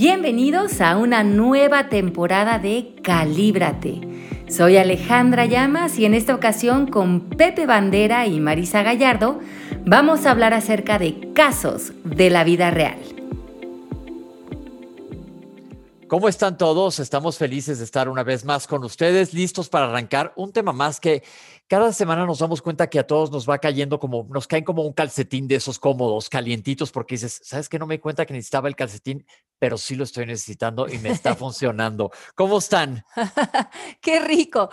Bienvenidos a una nueva temporada de Calíbrate. Soy Alejandra Llamas y en esta ocasión con Pepe Bandera y Marisa Gallardo vamos a hablar acerca de casos de la vida real. ¿Cómo están todos? Estamos felices de estar una vez más con ustedes, listos para arrancar un tema más que cada semana nos damos cuenta que a todos nos va cayendo como, nos caen como un calcetín de esos cómodos, calientitos, porque dices, ¿sabes que No me di cuenta que necesitaba el calcetín, pero sí lo estoy necesitando y me está funcionando. ¿Cómo están? Qué rico.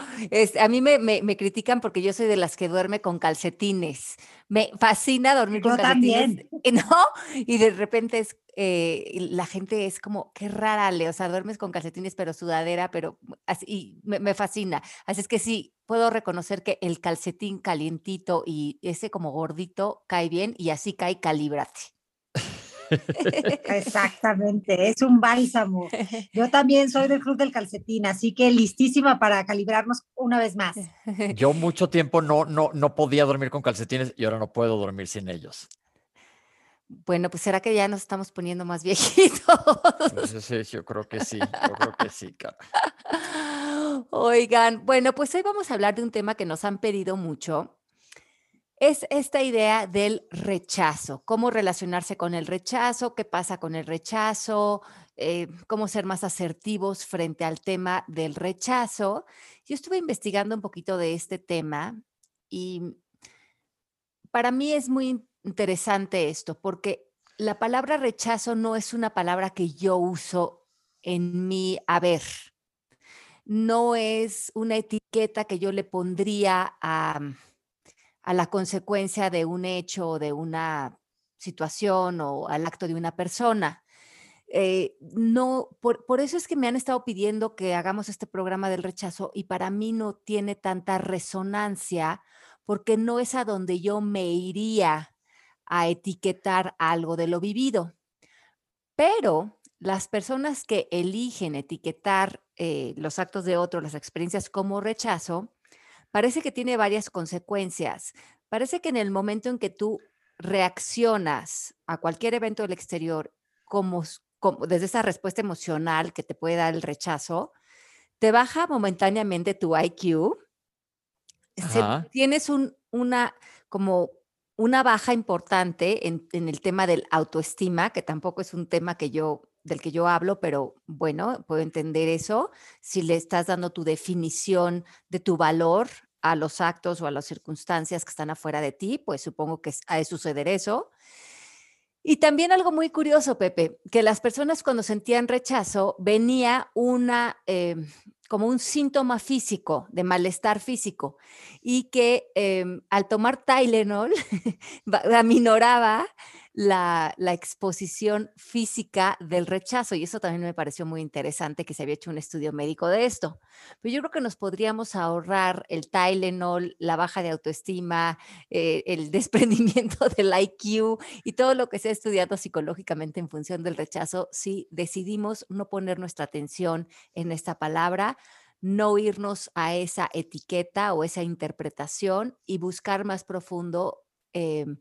a mí me, me, critican porque yo soy de las que duerme con calcetines. Me fascina dormir con calcetines. También. ¿No? Y de repente es eh, la gente es como, qué rara, Le, o sea, duermes con calcetines, pero sudadera, pero así, me, me, fascina. Así es que sí, puedo reconocer que el calcetín calientito y ese como gordito cae bien y así cae calibrate. Exactamente, es un bálsamo. Yo también soy del club del calcetín, así que listísima para calibrarnos una vez más. Yo mucho tiempo no, no, no podía dormir con calcetines y ahora no puedo dormir sin ellos. Bueno, pues será que ya nos estamos poniendo más viejitos. Sí, sí, yo creo que sí, yo creo que sí, cara. Oigan, bueno, pues hoy vamos a hablar de un tema que nos han pedido mucho. Es esta idea del rechazo, cómo relacionarse con el rechazo, qué pasa con el rechazo, eh, cómo ser más asertivos frente al tema del rechazo. Yo estuve investigando un poquito de este tema y para mí es muy interesante esto, porque la palabra rechazo no es una palabra que yo uso en mi haber. No es una etiqueta que yo le pondría a, a la consecuencia de un hecho o de una situación o al acto de una persona. Eh, no, por, por, eso es que me han estado pidiendo que hagamos este programa del rechazo y para mí no tiene tanta resonancia porque no es a donde yo me iría a etiquetar algo de lo vivido. Pero las personas que eligen etiquetar eh, los actos de otro, las experiencias como rechazo, parece que tiene varias consecuencias. Parece que en el momento en que tú reaccionas a cualquier evento del exterior como, desde esa respuesta emocional que te puede dar el rechazo, te baja momentáneamente tu IQ. tienes un, una como una baja importante en, el tema del autoestima, que tampoco es un tema que yo del que yo hablo, pero bueno, puedo entender eso. Si le estás dando tu definición de tu valor a los actos o a las circunstancias que están afuera de ti, pues supongo que ha de suceder eso. Y también algo muy curioso, Pepe, que las personas cuando sentían rechazo venía una, em, como un síntoma físico, de malestar físico, y que em, al tomar Tylenol aminoraba la, exposición física del rechazo. Y eso también me pareció muy interesante que se había hecho un estudio médico de esto. Pero yo creo que nos podríamos ahorrar el Tylenol, la baja de autoestima, eh, el desprendimiento del IQ y todo lo que se ha estudiado psicológicamente en función del rechazo si decidimos no poner nuestra atención en esta palabra no irnos a esa etiqueta o esa interpretación y buscar más profundo em,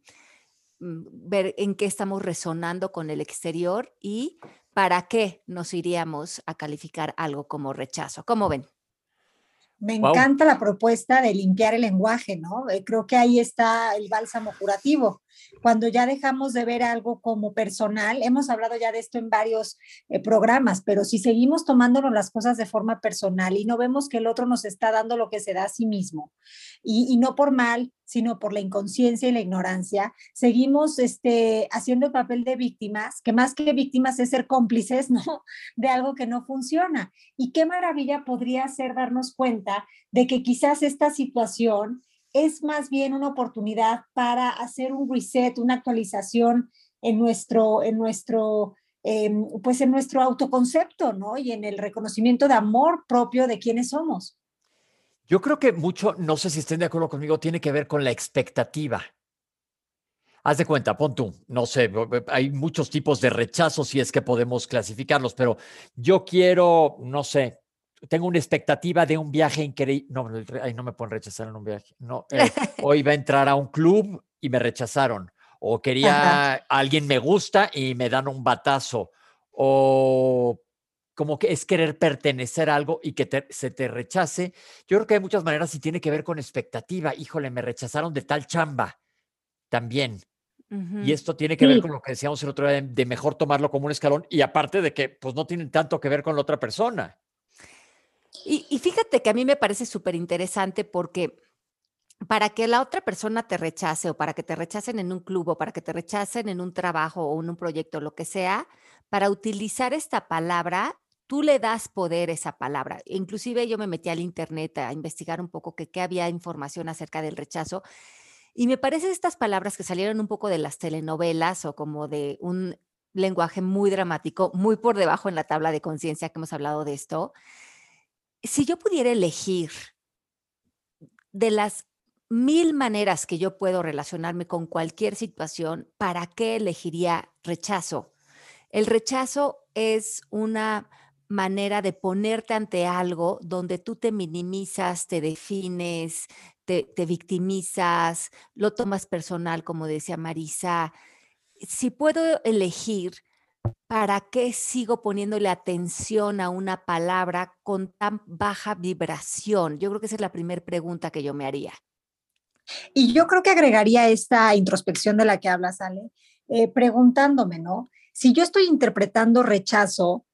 ver en qué estamos resonando con el exterior y para qué nos iríamos a calificar algo como rechazo. ¿Cómo ven? Me encanta la propuesta de limpiar el lenguaje, ¿no? Eh, creo que ahí está el bálsamo curativo. Cuando ya dejamos de ver algo como personal, hemos hablado ya de esto en varios eh, programas, pero si seguimos tomándonos las cosas de forma personal y no vemos que el otro nos está dando lo que se da a sí mismo, y, y no por mal, sino por la inconsciencia y la ignorancia, seguimos este, haciendo el papel de víctimas, que más que víctimas es ser cómplices, ¿no? De algo que no funciona. Y qué maravilla podría ser darnos cuenta de que quizás esta situación es más bien una oportunidad para hacer un reset, una actualización en nuestro, en nuestro, em, pues en nuestro autoconcepto, ¿no? Y en el reconocimiento de amor propio de quienes somos. Yo creo que mucho, no sé si estén de acuerdo conmigo, tiene que ver con la expectativa. Haz de cuenta, pon tú, no sé, hay muchos tipos de rechazos si es que podemos clasificarlos, pero yo quiero, no sé, tengo una expectativa de un viaje increíble. No, ahí no me pueden rechazar en un viaje. No, eh, hoy va a entrar a un club y me rechazaron. O quería, alguien me gusta y me dan un batazo o como que es querer pertenecer a algo y que se te rechace. Yo creo que hay muchas maneras y tiene que ver con expectativa. Híjole, me rechazaron de tal chamba también. Y esto tiene que ver con lo que decíamos el otro día, de mejor tomarlo como un escalón y aparte de que pues no tienen tanto que ver con la otra persona. Y, fíjate que a mí me parece súper interesante porque para que la otra persona te rechace o para que te rechacen en un club o para que te rechacen en un trabajo o en un proyecto, lo que sea, para utilizar esta palabra, tú le das poder a esa palabra. Inclusive yo me metí al internet a investigar un poco que qué había información acerca del rechazo y me parecen estas palabras que salieron un poco de las telenovelas o como de un lenguaje muy dramático, muy por debajo en la tabla de conciencia que hemos hablado de esto. Si yo pudiera elegir de las mil maneras que yo puedo relacionarme con cualquier situación, ¿para qué elegiría rechazo? El rechazo es una manera de ponerte ante algo donde tú te minimizas, te defines, te, victimizas, lo tomas personal, como decía Marisa. Si puedo elegir, ¿para qué sigo poniéndole atención a una palabra con tan baja vibración? Yo creo que esa es la primera pregunta que yo me haría. Y yo creo que agregaría esta introspección de la que hablas, Ale, eh, preguntándome, ¿no? Si yo estoy interpretando rechazo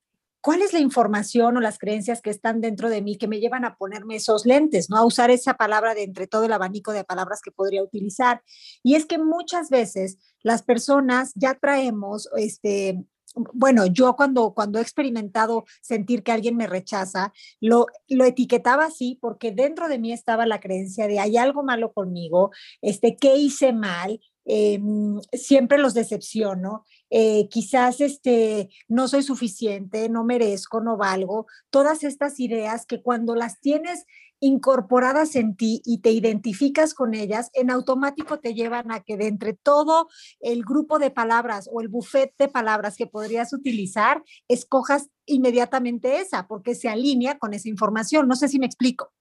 ¿cuál es la información o las creencias que están dentro de mí que me llevan a ponerme esos lentes, ¿no? A usar esa palabra de entre todo el abanico de palabras que podría utilizar. Y es que muchas veces las personas ya traemos, este, bueno, yo cuando, cuando he experimentado sentir que alguien me rechaza, lo, lo etiquetaba así porque dentro de mí estaba la creencia de hay algo malo conmigo, este, ¿qué hice mal? Em, siempre los decepciono, eh, quizás este, no soy suficiente, no merezco, no valgo, todas estas ideas que cuando las tienes incorporadas en ti y te identificas con ellas, en automático te llevan a que de entre todo el grupo de palabras o el buffet de palabras que podrías utilizar, escojas inmediatamente esa, porque se alinea con esa información. No sé si me explico.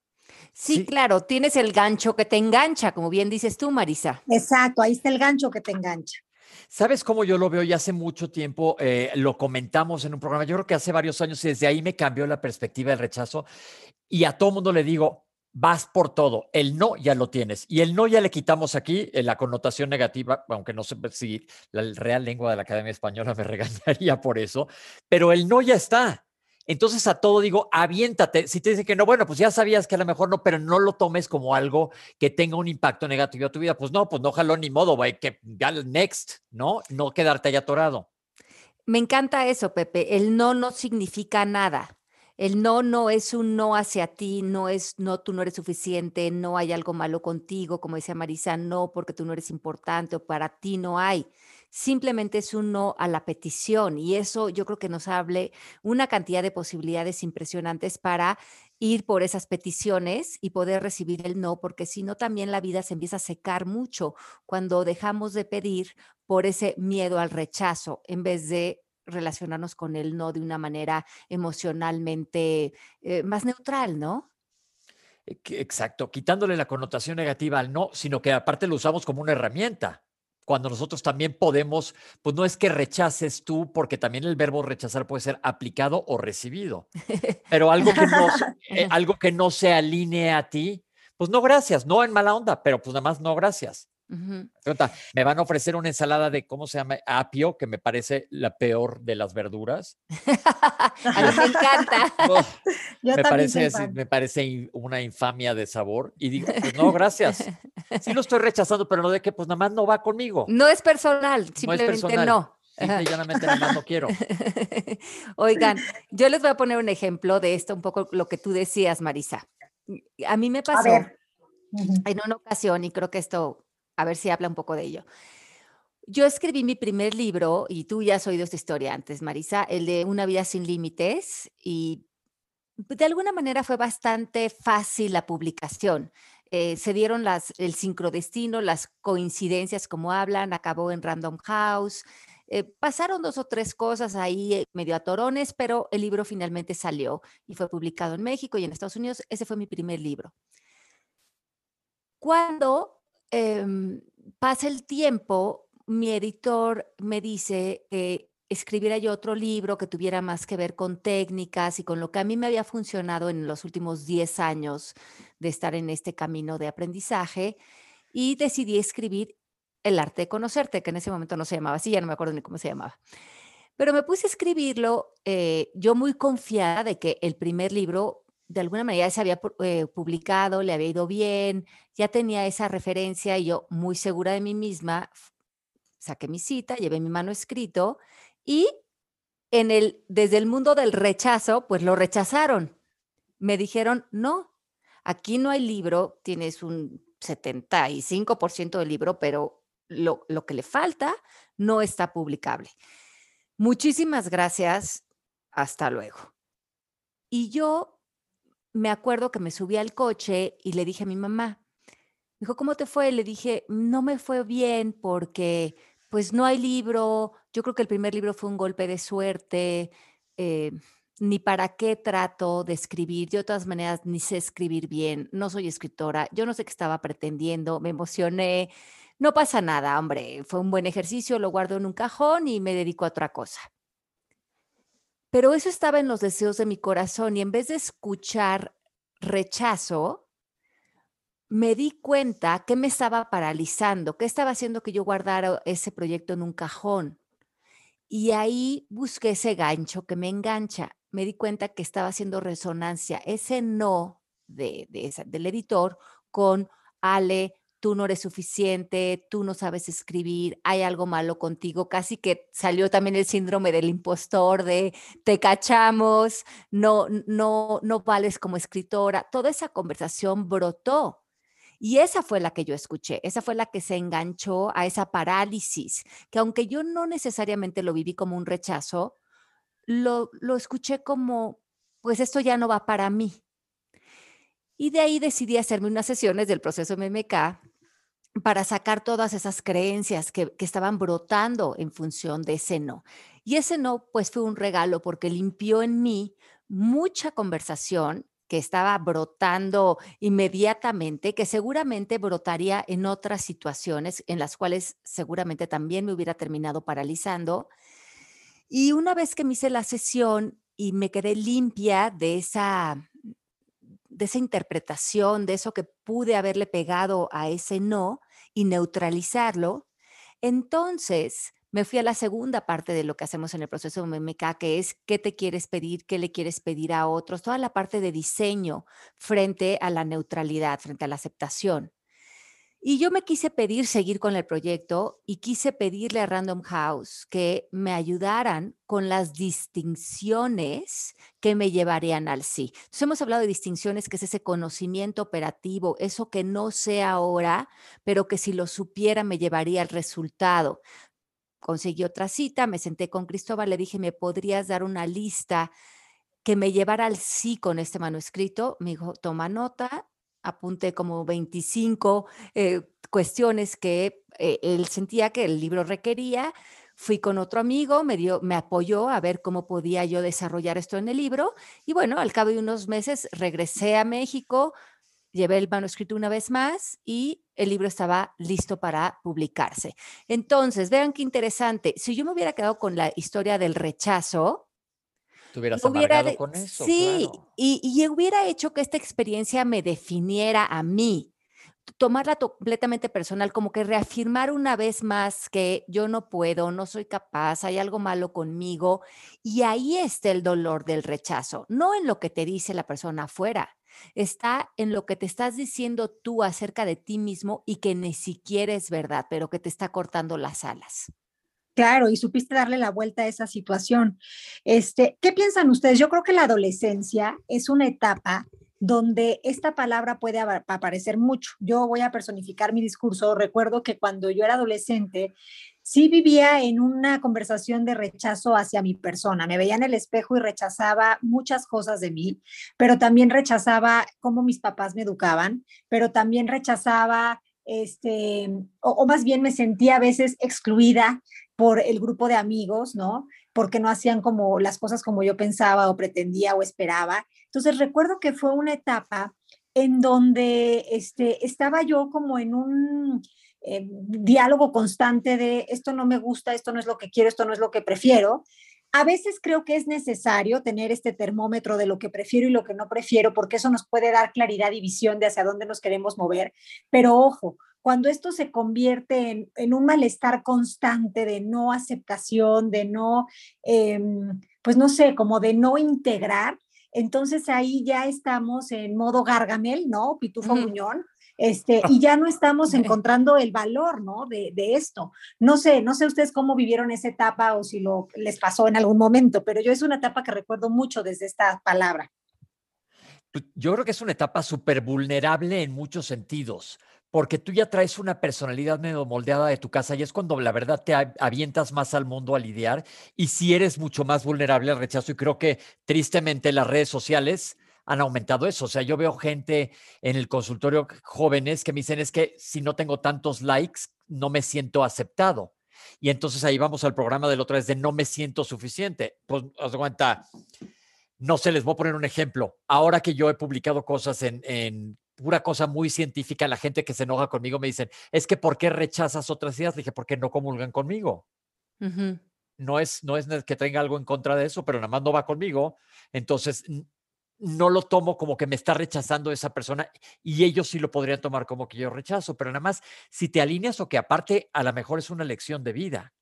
Sí, claro, tienes el gancho que te engancha, como bien dices tú, Marisa. Exacto, ahí está el gancho que te engancha. ¿Sabes cómo yo lo veo? Ya hace mucho tiempo eh, lo comentamos en un programa, yo creo que hace varios años y desde ahí me cambió la perspectiva del rechazo y a todo mundo le digo, vas por todo, el no ya lo tienes y el no ya le quitamos aquí en la connotación negativa, aunque no sé si la real lengua de la Academia Española me regañaría por eso, pero el no ya está. Entonces a todo digo, aviéntate. Si te dicen que no, bueno, pues ya sabías que a lo mejor no, pero no lo tomes como algo que tenga un impacto negativo a tu vida. Pues no, pues no jaló ni modo, güey, que ya next, ¿no? No quedarte ahí atorado. Me encanta eso, Pepe. El no no significa nada. El no no es un no hacia ti, no es no, tú no eres suficiente, no hay algo malo contigo, como decía Marisa, no porque tú no eres importante o para ti no hay simplemente es un no a la petición y eso yo creo que nos hable una cantidad de posibilidades impresionantes para ir por esas peticiones y poder recibir el no, porque si no también la vida se empieza a secar mucho cuando dejamos de pedir por ese miedo al rechazo en vez de relacionarnos con el no de una manera emocionalmente eh, más neutral, ¿no? Exacto, quitándole la connotación negativa al no, sino que aparte lo usamos como una herramienta cuando nosotros también podemos, pues no es que rechaces tú, porque también el verbo rechazar puede ser aplicado o recibido, pero algo que no, eh, algo que no se alinee a ti, pues no gracias, no en mala onda, pero pues nada más no gracias. Me van a ofrecer una ensalada de, ¿cómo se llama? Apio, que me parece la peor de las verduras. a mí me encanta. me, parece, me parece una infamia de sabor. Y digo, pues no, gracias. Sí lo estoy rechazando, pero no de que pues nada más no va conmigo. No es personal, simplemente no. no. Simple y llanamente nada más no quiero. Oigan, yo les voy a poner un ejemplo de esto, un poco lo que tú decías, Marisa. A mí me pasó en una ocasión, y creo que esto a ver si habla un poco de ello. Yo escribí mi primer libro, y tú ya has oído esta historia antes, Marisa, el de Una vida sin límites, y de alguna manera fue bastante fácil la publicación. Eh, se dieron las, el sincrodestino, las coincidencias como hablan, acabó en Random House. Eh, pasaron dos o tres cosas ahí eh, medio a torones, pero el libro finalmente salió y fue publicado en México y en Estados Unidos. Ese fue mi primer libro. Cuando Em, pasa el tiempo, mi editor me dice que escribiera yo otro libro que tuviera más que ver con técnicas y con lo que a mí me había funcionado en los últimos 10 años de estar en este camino de aprendizaje y decidí escribir El arte de conocerte, que en ese momento no se llamaba así, ya no me acuerdo ni cómo se llamaba. Pero me puse a escribirlo eh, yo muy confiada de que el primer libro de alguna manera se había eh, publicado, le había ido bien, ya tenía esa referencia y yo muy segura de mí misma saqué mi cita, llevé mi mano escrito y en el, desde el mundo del rechazo, pues lo rechazaron. Me dijeron, no, aquí no hay libro, tienes un 75% del libro, pero lo, lo que le falta no está publicable. Muchísimas gracias, hasta luego. Y yo me acuerdo que me subí al coche y le dije a mi mamá, dijo, ¿cómo te fue? Le dije, no me fue bien porque pues no hay libro, yo creo que el primer libro fue un golpe de suerte, eh, ni para qué trato de escribir, yo de todas maneras ni sé escribir bien, no soy escritora, yo no sé qué estaba pretendiendo, me emocioné, no pasa nada, hombre, fue un buen ejercicio, lo guardo en un cajón y me dedico a otra cosa. Pero eso estaba en los deseos de mi corazón y en vez de escuchar rechazo, me di cuenta que me estaba paralizando, que estaba haciendo que yo guardara ese proyecto en un cajón. Y ahí busqué ese gancho que me engancha. Me di cuenta que estaba haciendo resonancia, ese no de, del editor con Ale, tú no eres suficiente, tú no sabes escribir, hay algo malo contigo. Casi que salió también el síndrome del impostor, de te cachamos, no, no, no vales como escritora. Toda esa conversación brotó y esa fue la que yo escuché, esa fue la que se enganchó a esa parálisis, que aunque yo no necesariamente lo viví como un rechazo, lo, lo escuché como, pues esto ya no va para mí. Y de ahí decidí hacerme unas sesiones del proceso MMK para sacar todas esas creencias que, estaban brotando en función de ese no. Y ese no, pues fue un regalo porque limpió en mí mucha conversación que estaba brotando inmediatamente, que seguramente brotaría en otras situaciones en las cuales seguramente también me hubiera terminado paralizando. Y una vez que me hice la sesión y me quedé limpia de esa de esa interpretación, de eso que pude haberle pegado a ese no y neutralizarlo, entonces me fui a la segunda parte de lo que hacemos en el proceso MMK, que es qué te quieres pedir, qué le quieres pedir a otros, toda la parte de diseño frente a la neutralidad, frente a la aceptación. Y yo me quise pedir seguir con el proyecto y quise pedirle a Random House que me ayudaran con las distinciones que me llevarían al sí. Entonces hemos hablado de distinciones, que es ese conocimiento operativo, eso que no sé ahora, pero que si lo supiera me llevaría al resultado conseguí otra cita, me senté con Cristóbal, le dije, ¿me podrías dar una lista que me llevara al sí con este manuscrito? Me dijo, toma nota, apunté como 25 eh, cuestiones que eh, él sentía que el libro requería. Fui con otro amigo, me, dio, me apoyó a ver cómo podía yo desarrollar esto en el libro. Y bueno, al cabo de unos meses regresé a México, llevé el manuscrito una vez más y el libro estaba listo para publicarse. Entonces, vean qué interesante. Si yo me hubiera quedado con la historia del rechazo, Te hubieras amargado con eso. Sí, y, y, hubiera hecho que esta experiencia me definiera a mí, tomarla completamente personal, como que reafirmar una vez más que yo no puedo, no soy capaz, hay algo malo conmigo. Y ahí está el dolor del rechazo, no en lo que te dice la persona afuera, está en lo que te estás diciendo tú acerca de ti mismo y que ni siquiera es verdad, pero que te está cortando las alas. Claro, y supiste darle la vuelta a esa situación. Este, ¿Qué piensan ustedes? Yo creo que la adolescencia es una etapa donde esta palabra puede aparecer mucho. Yo voy a personificar mi discurso. Recuerdo que cuando yo era adolescente, sí vivía en una conversación de rechazo hacia mi persona. Me veía en el espejo y rechazaba muchas cosas de mí, pero también rechazaba cómo mis papás me educaban, pero también rechazaba, este, o, más bien me sentía a veces excluida por el grupo de amigos, ¿no? Porque no hacían como las cosas como yo pensaba o pretendía o esperaba. Entonces recuerdo que fue una etapa en donde este, estaba yo como en un eh, diálogo constante de esto no me gusta, esto no es lo que quiero, esto no es lo que prefiero. A veces creo que es necesario tener este termómetro de lo que prefiero y lo que no prefiero, porque eso nos puede dar claridad y visión de hacia dónde nos queremos mover. Pero ojo, cuando esto se convierte en, un malestar constante de no aceptación, de no, em, pues no sé, como de no integrar, entonces ahí ya estamos en modo gargamel, ¿no? Pitufo Muñón. Este, y ya no estamos encontrando el valor, ¿no? De, de, esto. No sé, no sé ustedes cómo vivieron esa etapa o si lo les pasó en algún momento, pero yo es una etapa que recuerdo mucho desde esta palabra. Pues, yo creo que es una etapa súper vulnerable en muchos sentidos, porque tú ya traes una personalidad medio moldeada de tu casa y es cuando la verdad te avientas más al mundo a lidiar y si eres mucho más vulnerable al rechazo y creo que tristemente las redes sociales han aumentado eso. O sea, yo veo gente en el consultorio jóvenes que me dicen es que si no tengo tantos likes, no me siento aceptado. Y entonces ahí vamos al programa del otro vez de no me siento suficiente. Pues, os cuenta, no sé, les voy a poner un ejemplo. Ahora que yo he publicado cosas en pura cosa muy científica, la gente que se enoja conmigo me dicen, es que ¿por qué rechazas otras ideas? Le dije, porque no comulgan conmigo. No es, no es que tenga algo en contra de eso, pero nada más no va conmigo. Entonces, no lo tomo como que me está rechazando esa persona y ellos sí lo podrían tomar como que yo rechazo, pero nada más si te alineas o que aparte a lo mejor es una lección de vida.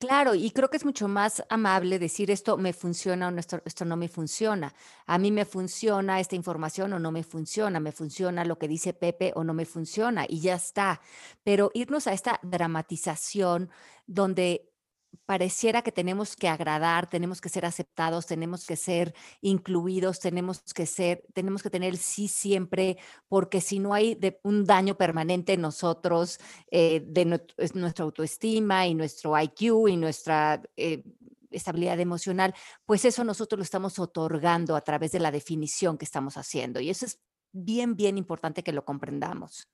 Claro, y creo que es mucho más amable decir esto me funciona o esto, esto, no me funciona. A mí me funciona esta información o no me funciona, me funciona lo que dice Pepe o no me funciona y ya está. Pero irnos a esta dramatización donde pareciera que tenemos que agradar, tenemos que ser aceptados, tenemos que ser incluidos, tenemos que ser, tenemos que tener el sí siempre, porque si no hay un daño permanente en nosotros, eh, de nuestra autoestima y nuestro IQ y nuestra eh, estabilidad emocional, pues eso nosotros lo estamos otorgando a través de la definición que estamos haciendo. Y eso es bien, bien importante que lo comprendamos.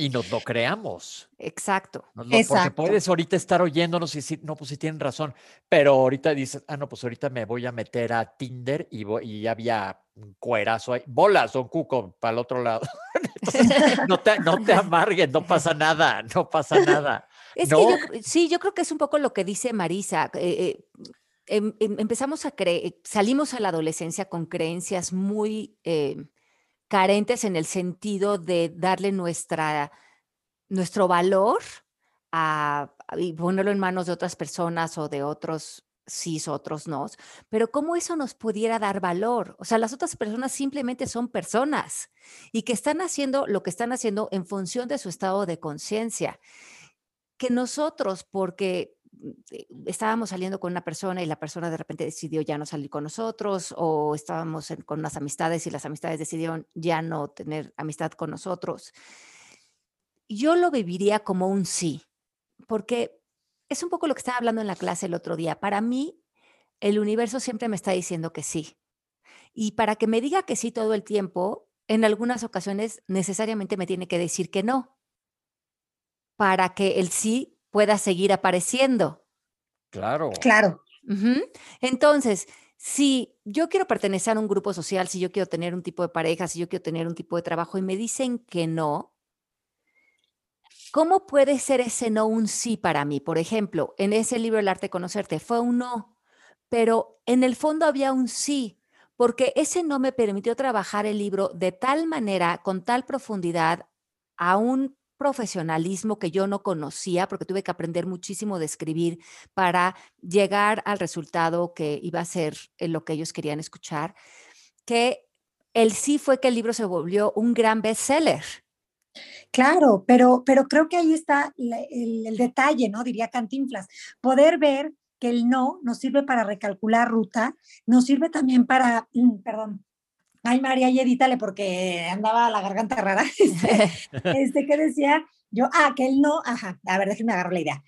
Y nos lo creamos. Exacto. Porque puedes ahorita estar oyéndonos y decir, no, pues sí tienen razón, pero ahorita dices, ah, no, pues ahorita me voy a meter a Tinder y, y ya había un cuerazo ahí. Bolas, don Cuco, para el otro lado. no, te, no te amargues, no pasa nada, no pasa nada. Es que yo, sí, yo creo que es un poco lo que dice Marisa. Eh, eh, em, em, empezamos a creer, salimos a la adolescencia con creencias muy... Eh, carentes en el sentido de darle nuestra, nuestro valor a, y ponerlo en manos de otras personas o de otros sí, otros no, pero cómo eso nos pudiera dar valor. O sea, las otras personas simplemente son personas y que están haciendo lo que están haciendo en función de su estado de conciencia. Que nosotros, porque estábamos saliendo con una persona y la persona de repente decidió ya no salir con nosotros o estábamos con unas amistades y las amistades decidieron ya no tener amistad con nosotros. Yo lo viviría como un sí, porque es un poco lo que estaba hablando en la clase el otro día. Para mí, el universo siempre me está diciendo que sí. Y para que me diga que sí todo el tiempo, en algunas ocasiones necesariamente me tiene que decir que no, para que el sí pueda seguir apareciendo. Claro. Claro. Entonces, si yo quiero pertenecer a un grupo social, si yo quiero tener un tipo de pareja, si yo quiero tener un tipo de trabajo y me dicen que no, ¿cómo puede ser ese no un sí para mí? Por ejemplo, en ese libro El arte de conocerte fue un no, pero en el fondo había un sí, porque ese no me permitió trabajar el libro de tal manera, con tal profundidad, a un profesionalismo que yo no conocía, porque tuve que aprender muchísimo de escribir para llegar al resultado que iba a ser lo que ellos querían escuchar, que el sí fue que el libro se volvió un gran bestseller. Claro, pero, pero creo que ahí está el, el detalle, ¿no? Diría Cantinflas, poder ver que el no nos sirve para recalcular ruta, nos sirve también para, perdón, Ay, María, y edítale porque andaba la garganta rara. Este, este, decía yo, ah, que el no, ajá, a ver, déjenme agarrar la idea.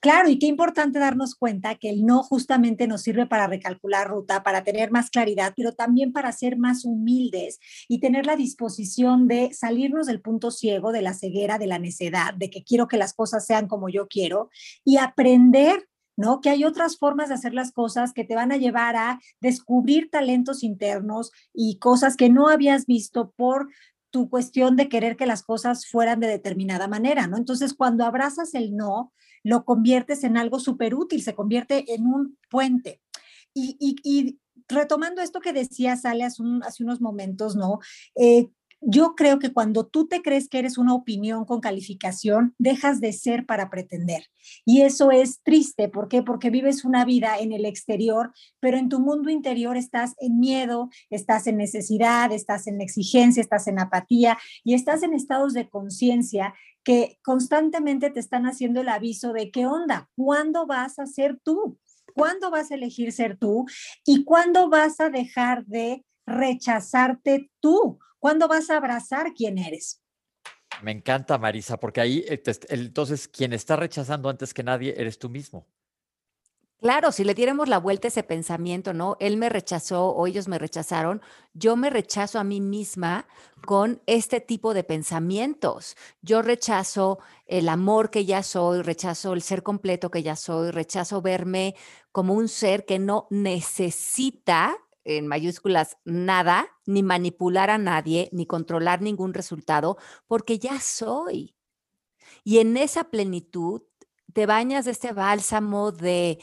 Claro, y qué importante darnos cuenta que el no justamente nos sirve para recalcular ruta, para tener más claridad, pero también para ser más humildes y tener la disposición de salirnos del punto ciego, de la ceguera, de la necedad, de que quiero que las cosas sean como yo quiero y aprender ¿no? Que hay otras formas de hacer las cosas que te van a llevar a descubrir talentos internos y cosas que no habías visto por tu cuestión de querer que las cosas fueran de determinada manera, ¿no? Entonces, cuando abrazas el no, lo conviertes en algo súper útil, se convierte en un puente. Y, y, retomando esto que decía Sale hace, hace unos momentos, ¿no? Eh, yo creo que cuando tú te crees que eres una opinión con calificación, dejas de ser para pretender. Y eso es triste. ¿Por qué? Porque vives una vida en el exterior, pero en tu mundo interior estás en miedo, estás en necesidad, estás en exigencia, estás en apatía y estás en estados de conciencia que constantemente te están haciendo el aviso de qué onda, ¿cuándo vas a ser tú? ¿Cuándo vas a elegir ser tú? ¿Y cuándo vas a dejar de rechazarte tú? ¿Cuándo vas a abrazar quién eres? Me encanta, Marisa, porque ahí eh, entonces quien está rechazando antes que nadie eres tú mismo. Claro, si le diéramos la vuelta a ese pensamiento, ¿no? Él me rechazó o ellos me rechazaron, yo me rechazo a mí misma con este tipo de pensamientos. Yo rechazo el amor que ya soy, rechazo el ser completo que ya soy, rechazo verme como un ser que no necesita en mayúsculas nada, ni manipular a nadie, ni controlar ningún resultado, porque ya soy. Y en esa plenitud te bañas de este bálsamo de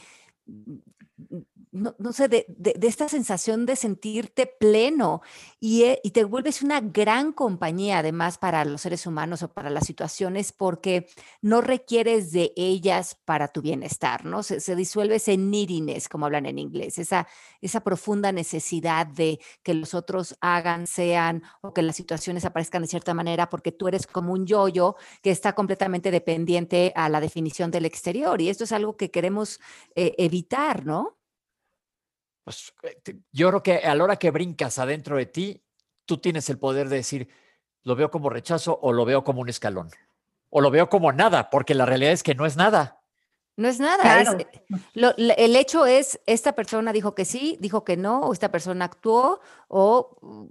no, sé, de, esta sensación de sentirte pleno eh, y, te vuelves una gran compañía además para los seres humanos o para las situaciones porque no requieres de ellas para tu bienestar, ¿no? Se, disuelve ese neediness, como hablan en inglés, esa, esa profunda necesidad de que los otros hagan, sean o que las situaciones aparezcan de cierta manera porque tú eres como un yoyo que está completamente dependiente a la definición del exterior y esto es algo que queremos eh, evitar, ¿no? Pues eh, yo creo que a la hora que brincas adentro de ti, tú tienes el poder de decir, lo veo como rechazo o lo veo como un escalón. O lo veo como nada, porque la realidad es que no es nada. No es nada. el hecho es, esta persona dijo que sí, dijo que no, o esta persona actuó, o mm,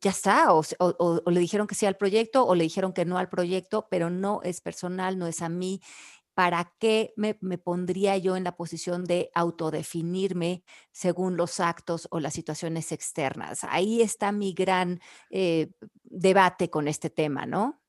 ya está, o, o, le dijeron que sí al proyecto, o le dijeron que no al proyecto, pero no es personal, no es a mí. ¿Para qué me, pondría yo en la posición de autodefinirme según los actos o las situaciones externas? Ahí está mi gran eh, debate con este tema, ¿no?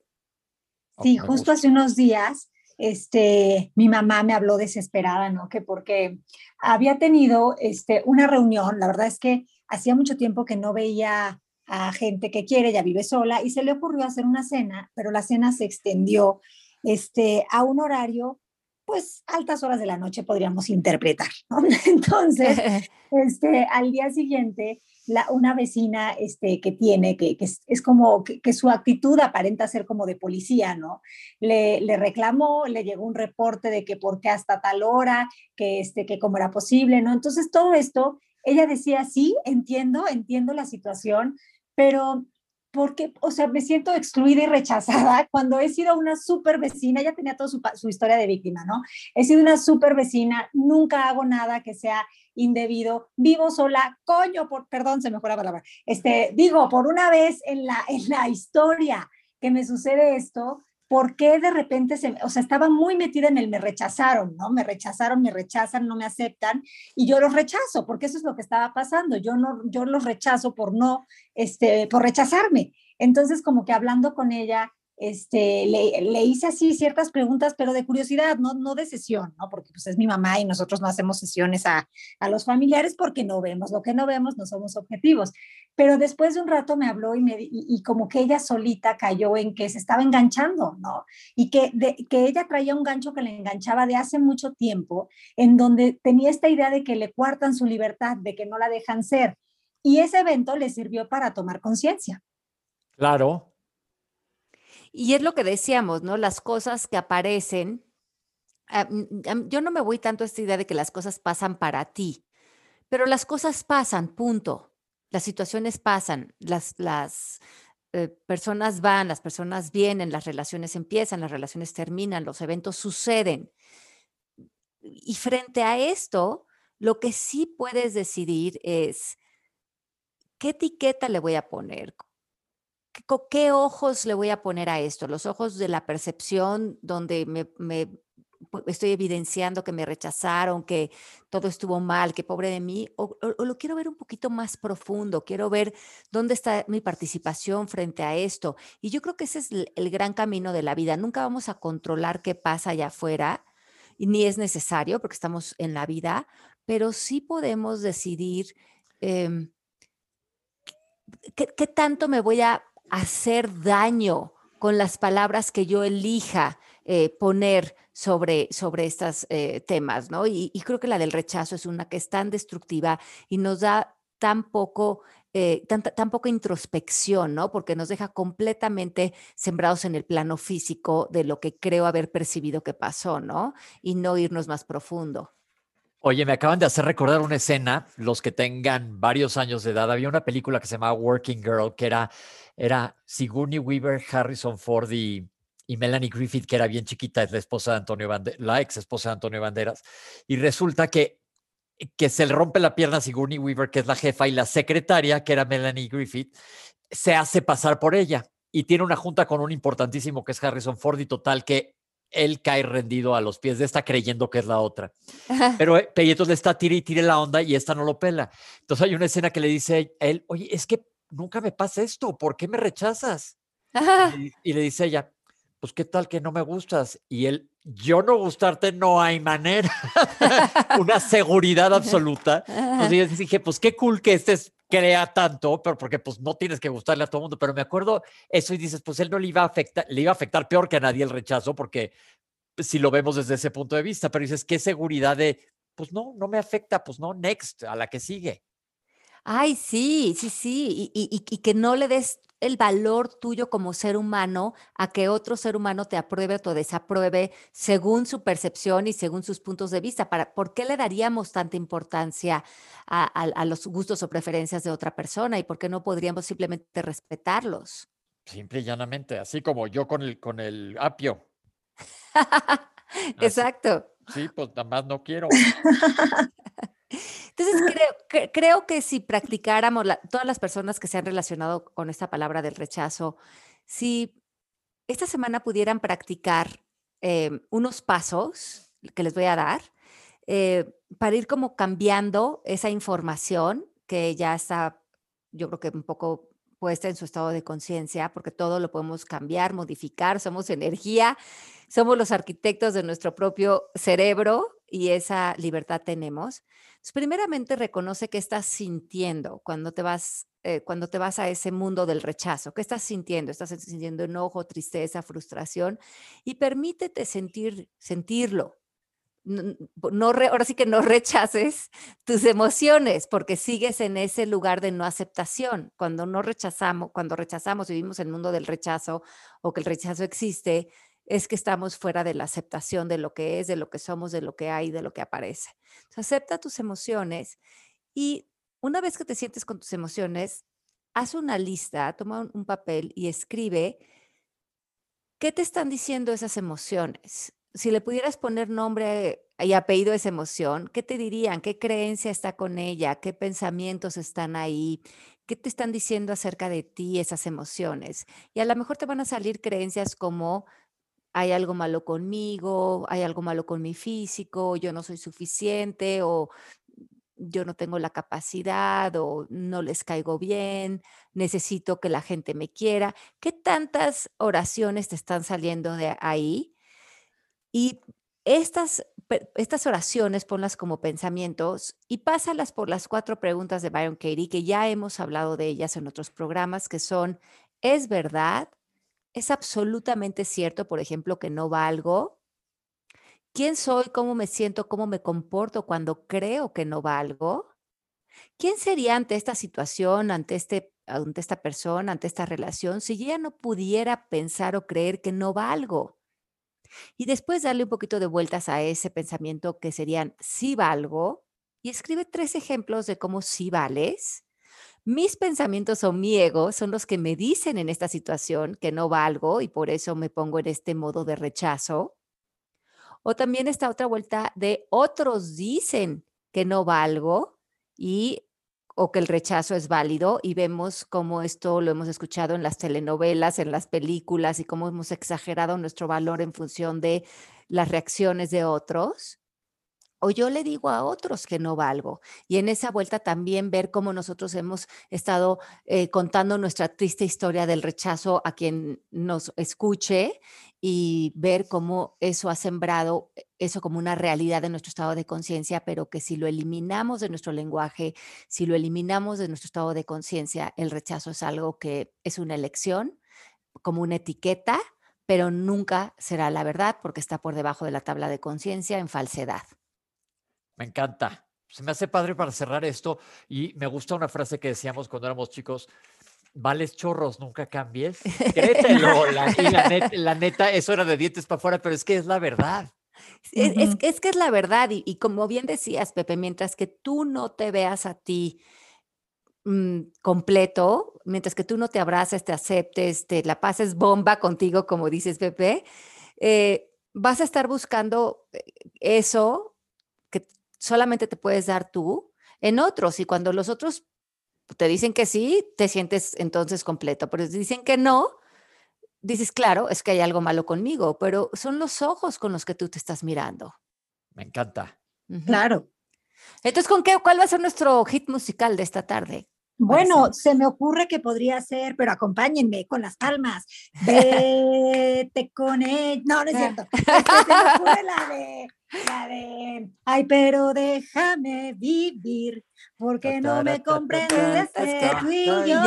Sí, justo hace unos días, este, mi mamá me habló desesperada, ¿no? Que porque había tenido este, una reunión, la verdad es que hacía mucho tiempo que no veía a gente que quiere, ya vive sola, y se le ocurrió hacer una cena, pero la cena se extendió este, a un horario pues altas horas de la noche podríamos interpretar. Entonces, este, al día siguiente, la, una vecina este, que tiene, que, que es, como que, su actitud aparenta ser como de policía, ¿no? Le, le, reclamó, le llegó un reporte de que por qué hasta tal hora, que, este, que cómo era posible, ¿no? Entonces, todo esto, ella decía, sí, entiendo, entiendo la situación, pero porque, o sea, me siento excluida y rechazada cuando he sido una súper vecina, ya tenía toda su, su, historia de víctima, ¿no? He sido una súper vecina, nunca hago nada que sea indebido, vivo sola, coño, por, perdón, se me fue la palabra, este, digo, por una vez en la, en la historia que me sucede esto, ¿por qué de repente se, o sea, estaba muy metida en el me rechazaron, ¿no? Me rechazaron, me rechazan, no me aceptan y yo los rechazo, porque eso es lo que estaba pasando. Yo no yo los rechazo por no este por rechazarme. Entonces, como que hablando con ella, este, le, hice así ciertas preguntas, pero de curiosidad, no, de sesión, ¿no? Porque pues es mi mamá y nosotros no hacemos sesiones a, los familiares porque no vemos lo que no vemos, no somos objetivos. Pero después de un rato me habló y, como que ella solita cayó en que se estaba enganchando, ¿no? Y que, que ella traía un gancho que le enganchaba de hace mucho tiempo, en donde tenía esta idea de que le cuartan su libertad, de que no la dejan ser. Y ese evento le sirvió para tomar conciencia. Claro, y es lo que decíamos, ¿no? Las cosas que aparecen, ah, mm, yo no me voy tanto a esta idea de que las cosas pasan para ti, pero las cosas pasan, punto. Las situaciones pasan, las, las eh, personas van, las personas vienen, las relaciones empiezan, las relaciones terminan, los eventos suceden. Y frente a esto, lo que sí puedes decidir es qué etiqueta le voy a poner, ¿qué ojos le voy a poner a esto? Los ojos de la percepción donde me, estoy evidenciando que me rechazaron, que todo estuvo mal, que pobre de mí, o, lo quiero ver un poquito más profundo, quiero ver dónde está mi participación frente a esto. Y yo creo que ese es el, gran camino de la vida. Nunca vamos a controlar qué pasa allá afuera, ni es necesario porque estamos en la vida, pero sí podemos decidir em, qué tanto me voy a hacer daño con las palabras que yo elija eh, poner sobre, sobre estos eh, temas, ¿no? Y, creo que la del rechazo es una que es tan destructiva y nos da tan poco, eh, tan, poca introspección, ¿no? Porque nos deja completamente sembrados en el plano físico de lo que creo haber percibido que pasó, ¿no? Y no irnos más profundo. Oye, me acaban de hacer recordar una escena, los que tengan varios años de edad, había una película que se llamaba Working Girl, que era, era Sigourney Weaver, Harrison Ford y y Melanie Griffith, que era bien chiquita, es la esposa de Antonio Banderas, la ex esposa de Antonio Banderas, y resulta que, que se le rompe la pierna a Sigourney Weaver, que es la jefa, y la secretaria, que era Melanie Griffith, se hace pasar por ella y tiene una junta con un importantísimo que es Harrison Ford y total que él cae rendido a los pies de esta creyendo que es la otra. Pero eh, entonces está tire y tire la onda y esta no lo pela. Entonces hay una escena que le dice a él, oye, es que nunca me pasa esto, ¿por qué me rechazas? y, le dice ella, pues qué tal que no me gustas. Y él, yo no gustarte no hay manera. Una seguridad absoluta. Entonces dije, pues qué cool que este crea tanto, pero porque pues no tienes que gustarle a todo el mundo. Pero me acuerdo eso y dices, pues él no le iba a afectar, le iba a afectar peor que a nadie el rechazo, porque si lo vemos desde ese punto de vista, pero dices, qué seguridad de, pues no, no me afecta, pues no, next, a la que sigue. Ay, sí, sí, sí, y, y que no le des el valor tuyo como ser humano a que otro ser humano te apruebe o te desapruebe según su percepción y según sus puntos de vista. Para, ¿Por qué le daríamos tanta importancia a, los gustos o preferencias de otra persona y por qué no podríamos simplemente respetarlos? Simple y llanamente, así como yo con el, con el apio. Exacto. Sí, pues nada más no quiero. Entonces, creo, creo que si practicáramos, todas las personas que se han relacionado con esta palabra del rechazo, si esta semana pudieran practicar em, unos pasos que les voy a dar eh, para ir como cambiando esa información que ya está, yo creo que un poco puesta en su estado de conciencia, porque todo lo podemos cambiar, modificar, somos energía, somos los arquitectos de nuestro propio cerebro y esa libertad tenemos. primeramente reconoce qué estás sintiendo cuando te vas eh, cuando te vas a ese mundo del rechazo. ¿Qué estás sintiendo? ¿Estás sintiendo enojo, tristeza, frustración? Y permítete sentir, sentirlo. No, ahora sí que no rechaces tus emociones porque sigues en ese lugar de no aceptación. Cuando no rechazamos, cuando rechazamos y vivimos el mundo del rechazo o que el rechazo existe, es que estamos fuera de la aceptación de lo que es, de lo que somos, de lo que hay, de lo que aparece. acepta tus emociones y una vez que te sientes con tus emociones, haz una lista, toma un, papel y escribe qué te están diciendo esas emociones. Si le pudieras poner nombre y apellido a esa emoción, ¿qué te dirían? ¿Qué creencia está con ella? ¿Qué pensamientos están ahí? ¿Qué te están diciendo acerca de ti esas emociones? Y a lo mejor te van a salir creencias como hay algo malo conmigo, hay algo malo con mi físico, yo no soy suficiente o yo no tengo la capacidad o no les caigo bien, necesito que la gente me quiera. ¿Qué tantas oraciones te están saliendo de ahí? Y estas, estas oraciones ponlas como pensamientos y pásalas por las cuatro preguntas de Byron Katie, que ya hemos hablado de ellas en otros programas, que son, ¿es verdad? ¿Es absolutamente cierto, por ejemplo, que no valgo? ¿Quién soy? ¿Cómo me siento? ¿Cómo me comporto cuando creo que no valgo? ¿Quién sería ante esta situación, ante, este, ante esta persona, ante esta relación, si ya no pudiera pensar o creer que no valgo? Y después darle un poquito de vueltas a ese pensamiento que serían sí valgo y escribe tres ejemplos de cómo sí vales mis pensamientos o mi ego son los que me dicen en esta situación que no valgo y por eso me pongo en este modo de rechazo. O también esta otra vuelta de otros dicen que no valgo y o que el rechazo es válido y vemos cómo esto lo hemos escuchado en las telenovelas, en las películas y cómo hemos exagerado nuestro valor en función de las reacciones de otros o yo le digo a otros que no valgo. Y en esa vuelta también ver cómo nosotros hemos estado eh, contando nuestra triste historia del rechazo a quien nos escuche y ver cómo eso ha sembrado eh, eso como una realidad de nuestro estado de conciencia, pero que si lo eliminamos de nuestro lenguaje, si lo eliminamos de nuestro estado de conciencia, el rechazo es algo que es una elección, como una etiqueta, pero nunca será la verdad porque está por debajo de la tabla de conciencia en falsedad. Me encanta. Se me hace padre para cerrar esto y me gusta una frase que decíamos cuando éramos chicos. Vales chorros, nunca cambies. Créetelo, la, la, neta, eso era de dientes para afuera, pero es que es la verdad. Es, es, que es la verdad y, como bien decías, Pepe, mientras que tú no te veas a ti mm, completo, mientras que tú no te abraces, te aceptes, te la pases bomba contigo, como dices, Pepe, eh, vas a estar buscando eh, eso solamente te puedes dar tú en otros. Y cuando los otros te dicen que sí, te sientes entonces completo. Pero si dicen que no, dices, claro, es que hay algo malo conmigo, pero son los ojos con los que tú te estás mirando. Me encanta. Claro. Entonces, ¿con qué, cuál va a ser nuestro hit musical de esta tarde? Bueno, se me ocurre que podría ser, pero acompáñenme con las palmas. Vete con él. No, no es cierto. se me ocurre la de, la de, ay, pero déjame vivir, porque no me comprendes que tú y yo.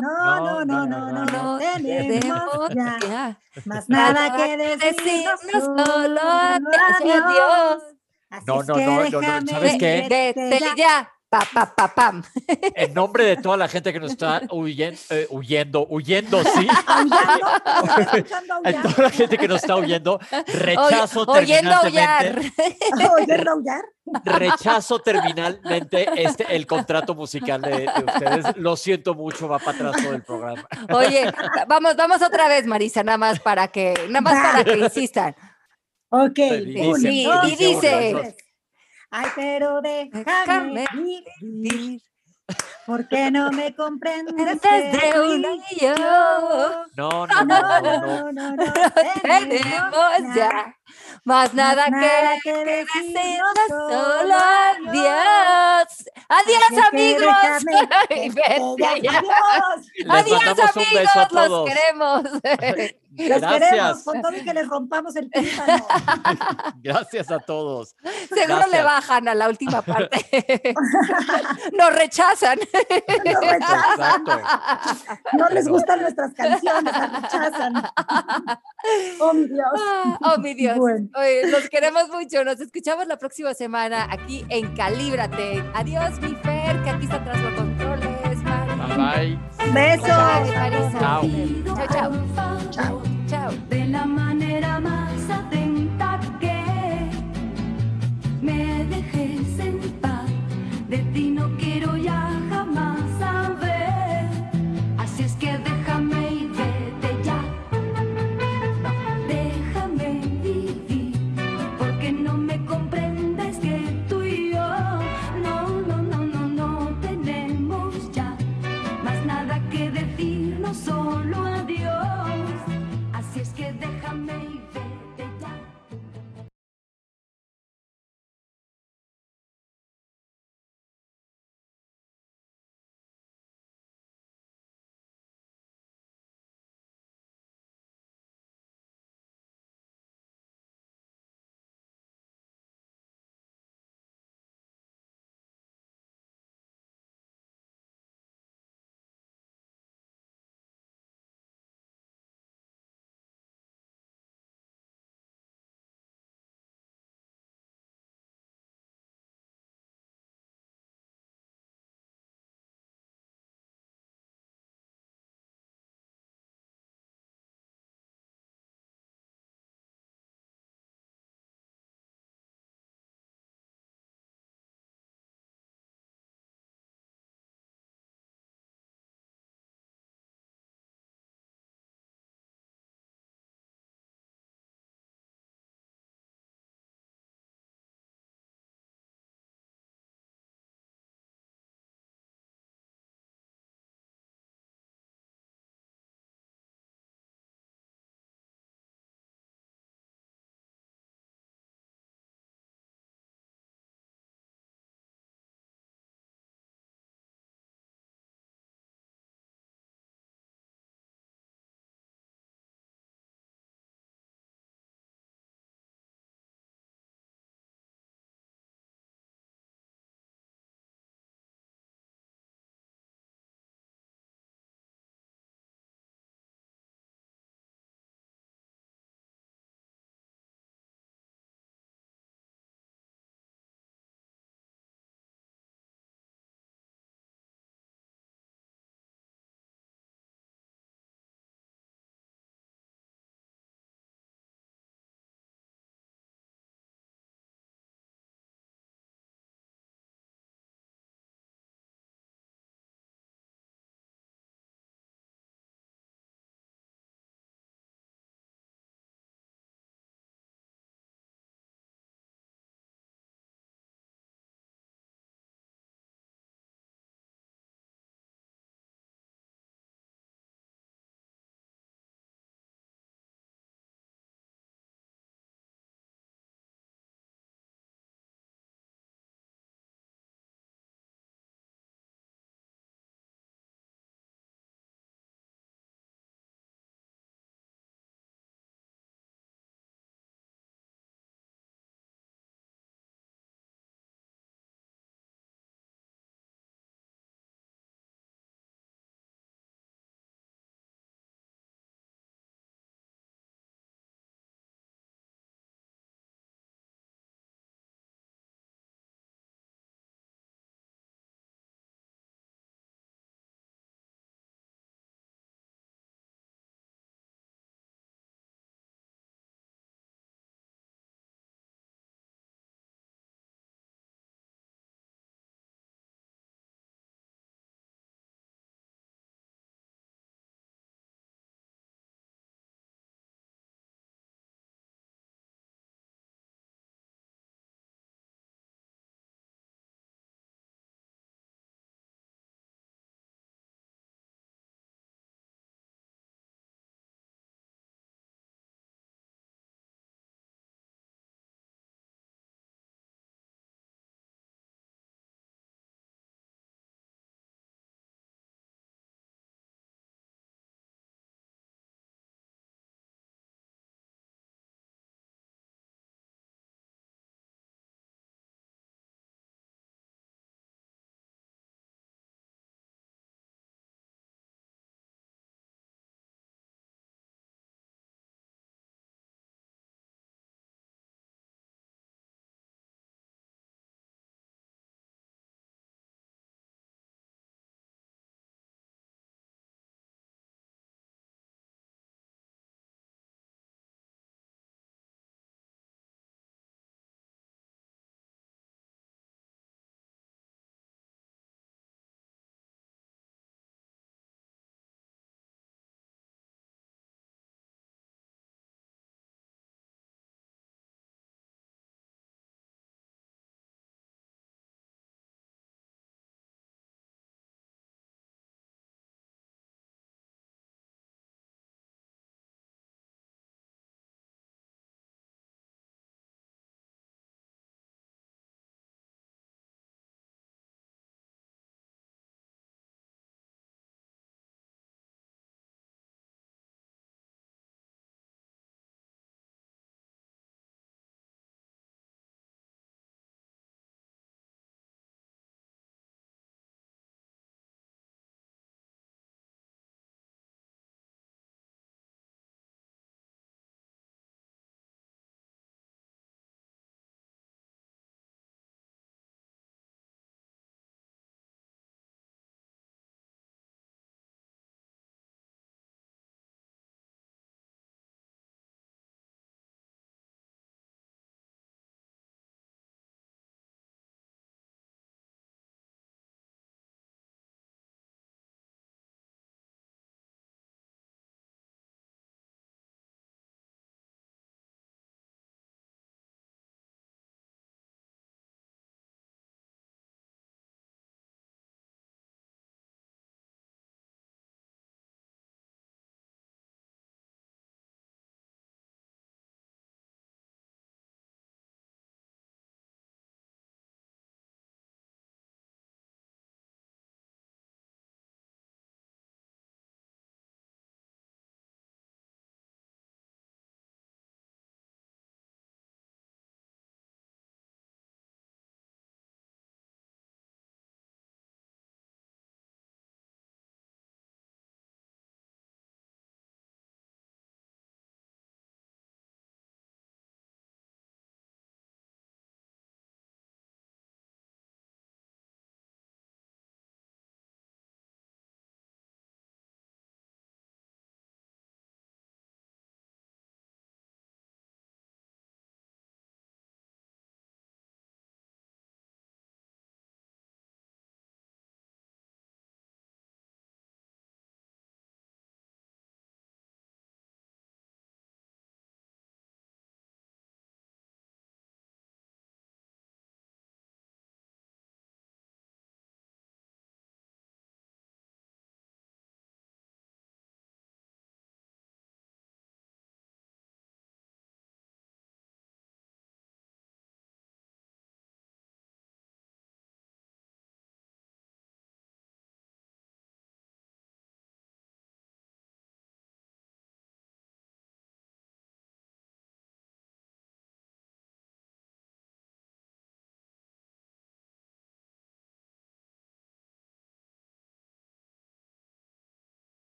No, no, no, no, no, no, tenemos ya más nada que decirnos solo adiós. No, no, no, no, ¿sabes qué? ya pa, pa, pam. En nombre de toda la gente que nos está huyendo, eh, huyendo, huyendo, sí. En toda la gente que nos está huyendo, rechazo terminantemente. ¿Oyendo aullar? Rechazo terminalmente este, el contrato musical de, ustedes. Lo siento mucho, va para atrás todo el programa. Oye, vamos, vamos otra vez, Marisa, nada más para que, nada más para que insistan. Ok, y dice, Ay, pero déjame, vivir. ¿Por qué no me comprendes desde un yo? No, no, no, no, no, no, tenemos ya más nada, que, que decir, solo adiós. Adiós, amigos. Adiós, amigos, los queremos. Gracias. con todo y que les rompamos el tímpano. Gracias a todos. Seguro le bajan a la última parte. Nos rechazan. Nos rechazan. No les gustan nuestras canciones, nos rechazan. Oh, mi Dios. Ah, oh, mi Dios. los queremos mucho. Nos escuchamos la próxima semana aquí en Calíbrate. Adiós, mi Fer, que aquí está atrás los controles. Bye, bye. Besos. Chao. Chao, chao. Chao. Chao. De la manera más